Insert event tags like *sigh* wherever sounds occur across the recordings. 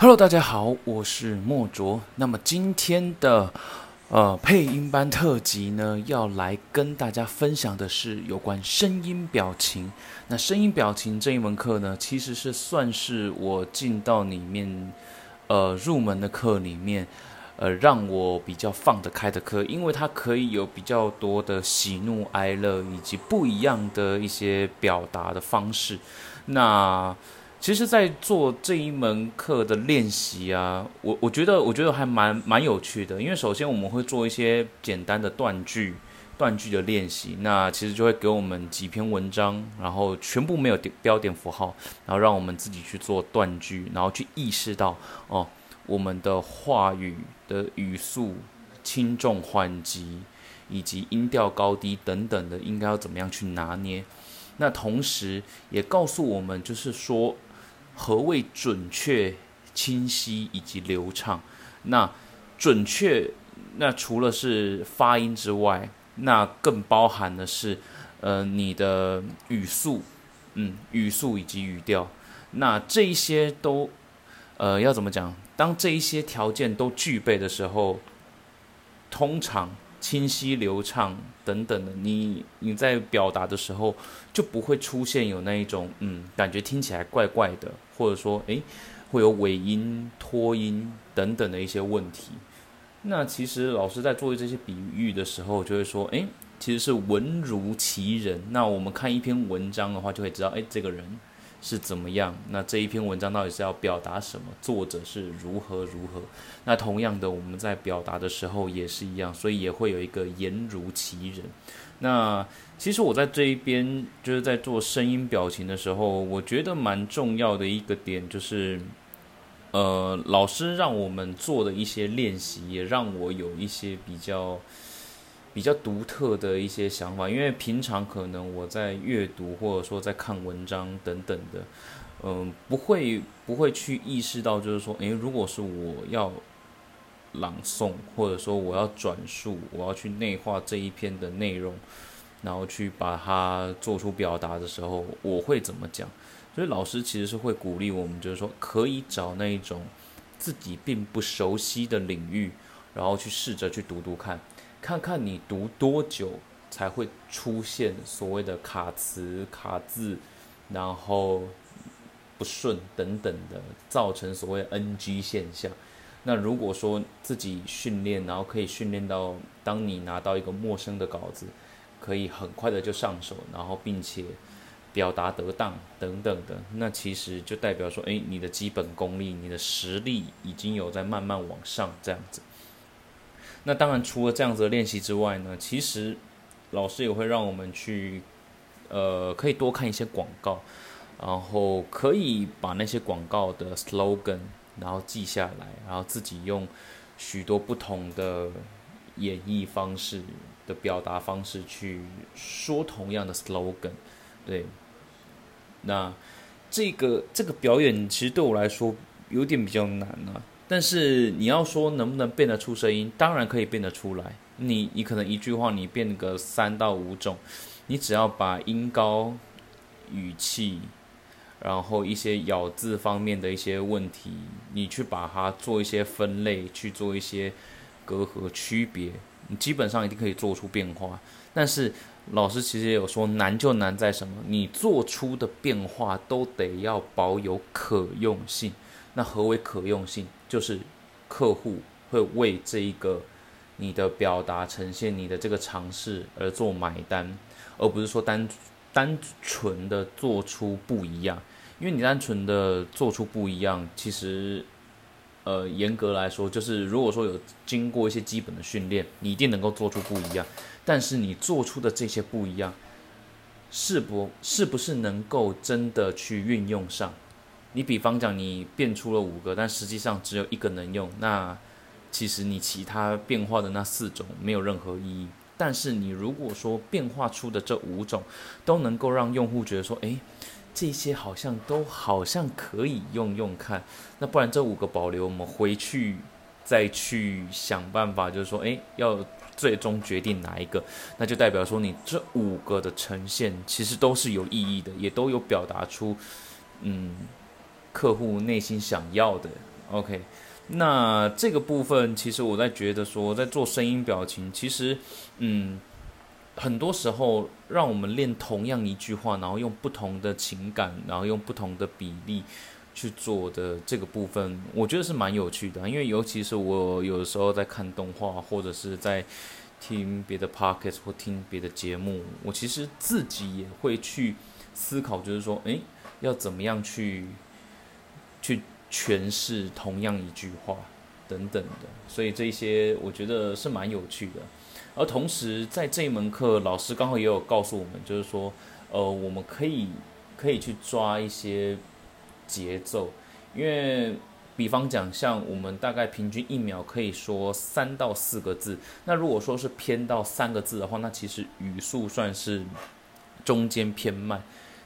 Hello，大家好，我是莫卓。那么今天的呃配音班特辑呢，要来跟大家分享的是有关声音表情。那声音表情这一门课呢，其实是算是我进到里面呃入门的课里面，呃让我比较放得开的课，因为它可以有比较多的喜怒哀乐以及不一样的一些表达的方式。那其实，在做这一门课的练习啊，我我觉得我觉得还蛮蛮有趣的，因为首先我们会做一些简单的断句、断句的练习，那其实就会给我们几篇文章，然后全部没有标点符号，然后让我们自己去做断句，然后去意识到哦，我们的话语的语速轻重缓急，以及音调高低等等的，应该要怎么样去拿捏。那同时也告诉我们，就是说。何谓准确、清晰以及流畅？那准确，那除了是发音之外，那更包含的是，呃，你的语速，嗯，语速以及语调。那这一些都，呃，要怎么讲？当这一些条件都具备的时候，通常。清晰流畅等等的，你你在表达的时候就不会出现有那一种嗯，感觉听起来怪怪的，或者说诶会有尾音、拖音等等的一些问题。那其实老师在做这些比喻的时候，就会说诶，其实是文如其人。那我们看一篇文章的话，就会知道诶，这个人。是怎么样？那这一篇文章到底是要表达什么？作者是如何如何？那同样的，我们在表达的时候也是一样，所以也会有一个言如其人。那其实我在这一边就是在做声音表情的时候，我觉得蛮重要的一个点就是，呃，老师让我们做的一些练习，也让我有一些比较。比较独特的一些想法，因为平常可能我在阅读或者说在看文章等等的，嗯，不会不会去意识到，就是说，诶，如果是我要朗诵或者说我要转述，我要去内化这一篇的内容，然后去把它做出表达的时候，我会怎么讲？所以老师其实是会鼓励我们，就是说可以找那一种自己并不熟悉的领域，然后去试着去读读看。看看你读多久才会出现所谓的卡词、卡字，然后不顺等等的，造成所谓 NG 现象。那如果说自己训练，然后可以训练到，当你拿到一个陌生的稿子，可以很快的就上手，然后并且表达得当等等的，那其实就代表说，诶，你的基本功力、你的实力已经有在慢慢往上这样子。那当然，除了这样子的练习之外呢，其实老师也会让我们去，呃，可以多看一些广告，然后可以把那些广告的 slogan 然后记下来，然后自己用许多不同的演绎方式的表达方式去说同样的 slogan，对。那这个这个表演其实对我来说有点比较难啊。但是你要说能不能变得出声音，当然可以变得出来。你你可能一句话你变个三到五种，你只要把音高、语气，然后一些咬字方面的一些问题，你去把它做一些分类，去做一些隔阂区别，你基本上一定可以做出变化。但是老师其实也有说，难就难在什么？你做出的变化都得要保有可用性。那何为可用性？就是客户会为这一个你的表达呈现你的这个尝试而做买单，而不是说单单纯的做出不一样。因为你单纯的做出不一样，其实呃严格来说，就是如果说有经过一些基本的训练，你一定能够做出不一样。但是你做出的这些不一样，是不是不是能够真的去运用上？你比方讲，你变出了五个，但实际上只有一个能用，那其实你其他变化的那四种没有任何意义。但是你如果说变化出的这五种都能够让用户觉得说，诶，这些好像都好像可以用用看，那不然这五个保留，我们回去再去想办法，就是说，诶，要最终决定哪一个，那就代表说你这五个的呈现其实都是有意义的，也都有表达出，嗯。客户内心想要的 OK，那这个部分其实我在觉得说，在做声音表情，其实嗯，很多时候让我们练同样一句话，然后用不同的情感，然后用不同的比例去做的这个部分，我觉得是蛮有趣的。因为尤其是我有的时候在看动画，或者是在听别的 podcast 或听别的节目，我其实自己也会去思考，就是说，诶，要怎么样去。诠释同样一句话等等的，所以这些我觉得是蛮有趣的。而同时，在这一门课，老师刚好也有告诉我们，就是说，呃，我们可以可以去抓一些节奏，因为比方讲，像我们大概平均一秒可以说三到四个字，那如果说是偏到三个字的话，那其实语速算是中间偏慢。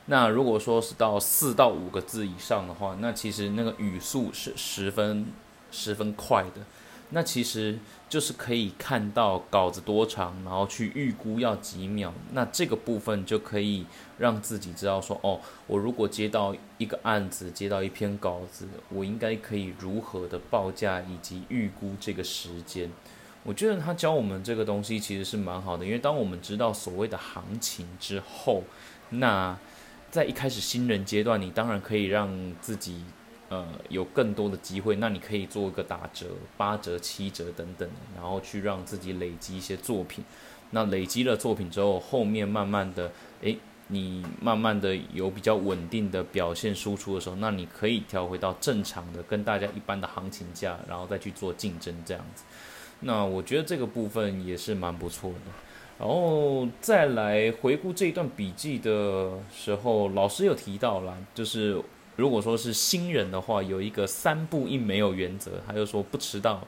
那如果说是到四到五个字以上的话，那其实那个语速是十分十分快的。那其实就是可以看到稿子多长，然后去预估要几秒。那这个部分就可以让自己知道说，哦，我如果接到一个案子，接到一篇稿子，我应该可以如何的报价以及预估这个时间。我觉得他教我们这个东西其实是蛮好的，因为当我们知道所谓的行情之后，那在一开始新人阶段，你当然可以让自己，呃，有更多的机会。那你可以做一个打折、八折、七折等等，然后去让自己累积一些作品。那累积了作品之后，后面慢慢的，诶，你慢慢的有比较稳定的表现输出的时候，那你可以调回到正常的跟大家一般的行情价，然后再去做竞争这样子。那我觉得这个部分也是蛮不错的。然后再来回顾这一段笔记的时候，老师有提到了，就是如果说是新人的话，有一个三不一没有原则，他就说不迟到，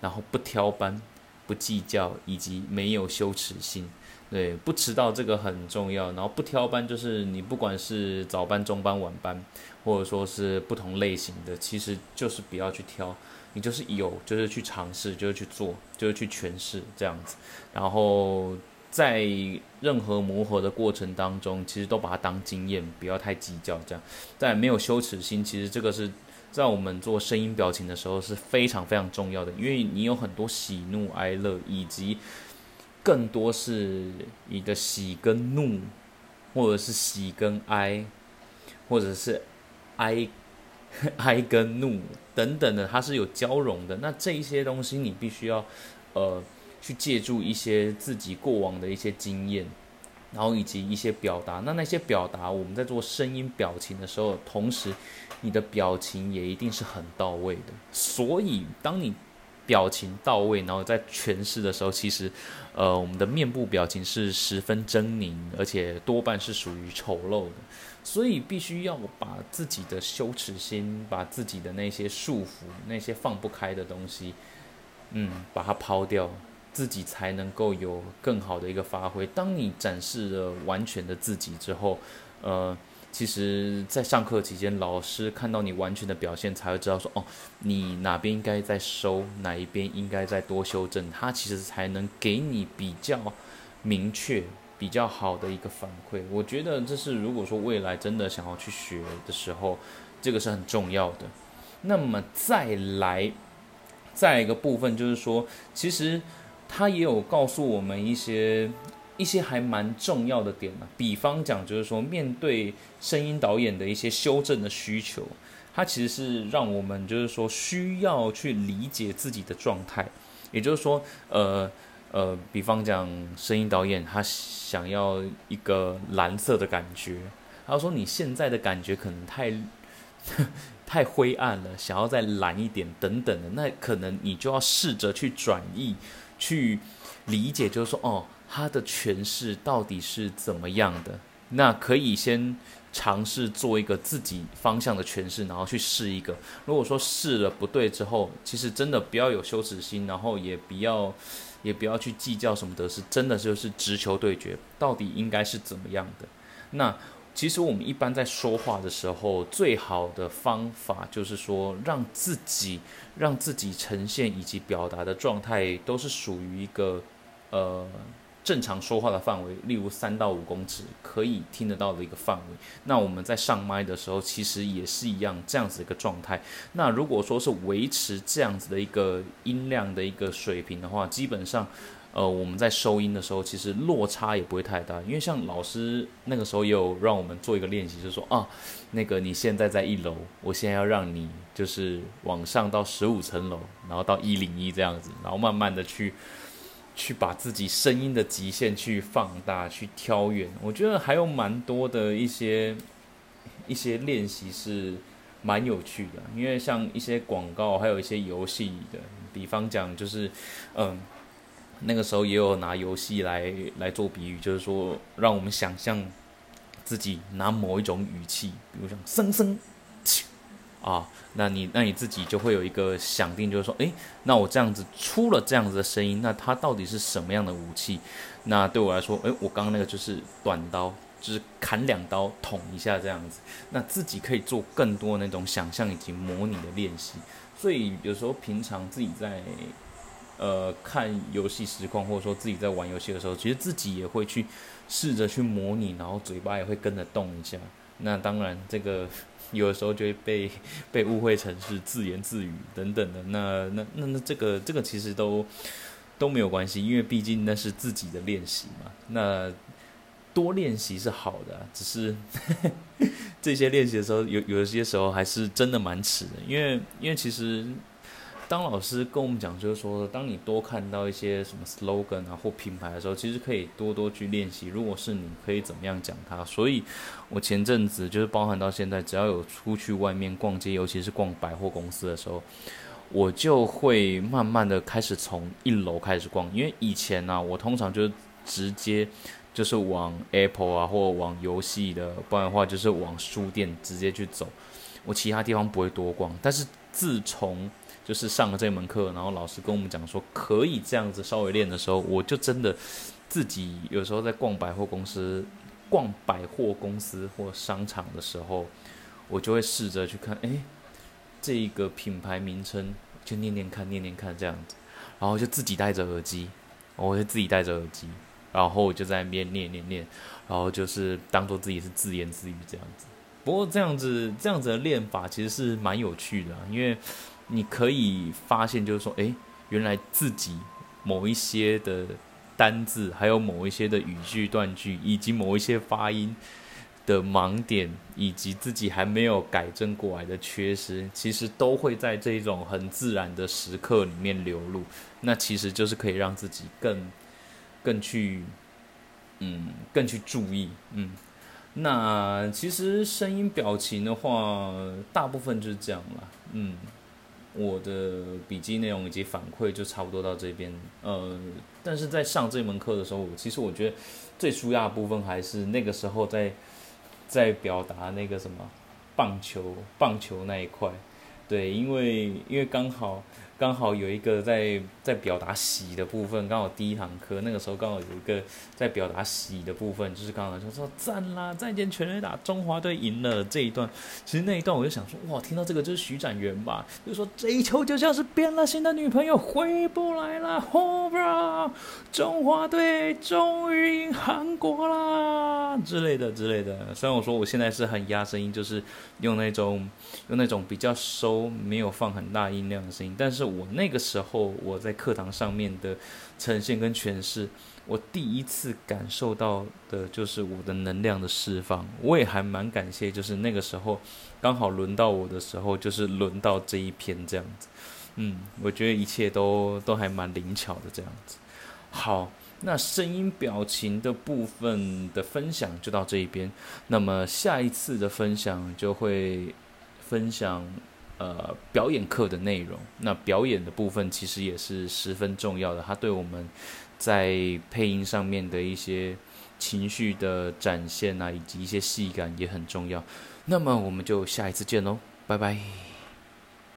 然后不挑班，不计较，以及没有羞耻心。对，不迟到这个很重要。然后不挑班，就是你不管是早班、中班、晚班，或者说是不同类型的，其实就是不要去挑。你就是有，就是去尝试，就是去做，就是去诠释这样子。然后在任何磨合的过程当中，其实都把它当经验，不要太计较。这样，在没有羞耻心，其实这个是在我们做声音表情的时候是非常非常重要的，因为你有很多喜怒哀乐，以及更多是你的喜跟怒，或者是喜跟哀，或者是哀。*laughs* 哀跟怒等等的，它是有交融的。那这一些东西，你必须要，呃，去借助一些自己过往的一些经验，然后以及一些表达。那那些表达，我们在做声音表情的时候，同时你的表情也一定是很到位的。所以，当你表情到位，然后在诠释的时候，其实，呃，我们的面部表情是十分狰狞，而且多半是属于丑陋的。所以必须要把自己的羞耻心，把自己的那些束缚、那些放不开的东西，嗯，把它抛掉，自己才能够有更好的一个发挥。当你展示了完全的自己之后，呃，其实，在上课期间，老师看到你完全的表现，才会知道说，哦，你哪边应该在收，哪一边应该再多修正，他其实才能给你比较明确。比较好的一个反馈，我觉得这是如果说未来真的想要去学的时候，这个是很重要的。那么再来，再一个部分就是说，其实他也有告诉我们一些一些还蛮重要的点呢。比方讲，就是说面对声音导演的一些修正的需求，它其实是让我们就是说需要去理解自己的状态，也就是说，呃。呃，比方讲，声音导演他想要一个蓝色的感觉，他说你现在的感觉可能太 *laughs* 太灰暗了，想要再蓝一点等等的，那可能你就要试着去转译，去理解，就是说，哦，他的诠释到底是怎么样的？那可以先尝试做一个自己方向的诠释，然后去试一个。如果说试了不对之后，其实真的不要有羞耻心，然后也不要。也不要去计较什么得失，真的就是直球对决，到底应该是怎么样的？那其实我们一般在说话的时候，最好的方法就是说，让自己让自己呈现以及表达的状态都是属于一个呃正常说话的范围，例如三到五公尺可以听得到的一个范围。那我们在上麦的时候，其实也是一样这样子一个状态。那如果说是维持这样子的一个音量的一个水平的话，基本上，呃，我们在收音的时候，其实落差也不会太大。因为像老师那个时候也有让我们做一个练习，就是说啊，那个你现在在一楼，我现在要让你就是往上到十五层楼，然后到一零一这样子，然后慢慢的去。去把自己声音的极限去放大，去挑远。我觉得还有蛮多的一些一些练习是蛮有趣的，因为像一些广告，还有一些游戏的，比方讲就是，嗯，那个时候也有拿游戏来来做比喻，就是说让我们想象自己拿某一种语气，比如像声声。啊，那你那你自己就会有一个想定，就是说，诶，那我这样子出了这样子的声音，那它到底是什么样的武器？那对我来说，诶，我刚刚那个就是短刀，就是砍两刀捅一下这样子。那自己可以做更多那种想象以及模拟的练习。所以有时候平常自己在呃看游戏实况，或者说自己在玩游戏的时候，其实自己也会去试着去模拟，然后嘴巴也会跟着动一下。那当然这个。有的时候就会被 *laughs* 被误会成是自言自语等等的，那那那那这个这个其实都都没有关系，因为毕竟那是自己的练习嘛。那多练习是好的，只是 *laughs* 这些练习的时候，有有些时候还是真的蛮迟的，因为因为其实。当老师跟我们讲，就是说，当你多看到一些什么 slogan 啊或品牌的时候，其实可以多多去练习。如果是你可以怎么样讲它？所以，我前阵子就是包含到现在，只要有出去外面逛街，尤其是逛百货公司的时候，我就会慢慢的开始从一楼开始逛。因为以前呢，我通常就是直接就是往 Apple 啊或往游戏的，不然的话就是往书店直接去走。我其他地方不会多逛。但是自从就是上了这门课，然后老师跟我们讲说可以这样子稍微练的时候，我就真的自己有时候在逛百货公司、逛百货公司或商场的时候，我就会试着去看，哎，这个品牌名称就念念看、念念看这样子，然后就自己戴着耳机，我就自己戴着耳机，然后我就在那边念念念，然后就是当做自己是自言自语这样子。不过这样子这样子的练法其实是蛮有趣的，因为。你可以发现，就是说，诶，原来自己某一些的单字，还有某一些的语句断句，以及某一些发音的盲点，以及自己还没有改正过来的缺失，其实都会在这种很自然的时刻里面流露。那其实就是可以让自己更、更去，嗯，更去注意，嗯。那其实声音表情的话，大部分就是这样了，嗯。我的笔记内容以及反馈就差不多到这边，呃，但是在上这门课的时候，其实我觉得最舒压的部分还是那个时候在在表达那个什么棒球棒球那一块，对，因为因为刚好。刚好有一个在在表达喜的部分，刚好第一堂课那个时候刚好有一个在表达喜的部分，就是刚好就说赞啦，再见全垒打，中华队赢了这一段。其实那一段我就想说，哇，听到这个就是徐展元吧，就说这一球就像是变了心的女朋友回不来了，Home 中华队终于赢韩国啦之类的之类的。虽然我说我现在是很压声音，就是用那种用那种比较收，没有放很大音量的声音，但是。我那个时候我在课堂上面的呈现跟诠释，我第一次感受到的就是我的能量的释放。我也还蛮感谢，就是那个时候刚好轮到我的时候，就是轮到这一篇这样子。嗯，我觉得一切都都还蛮灵巧的这样子。好，那声音表情的部分的分享就到这一边。那么下一次的分享就会分享。呃，表演课的内容，那表演的部分其实也是十分重要的，它对我们在配音上面的一些情绪的展现啊，以及一些戏感也很重要。那么我们就下一次见喽，拜拜。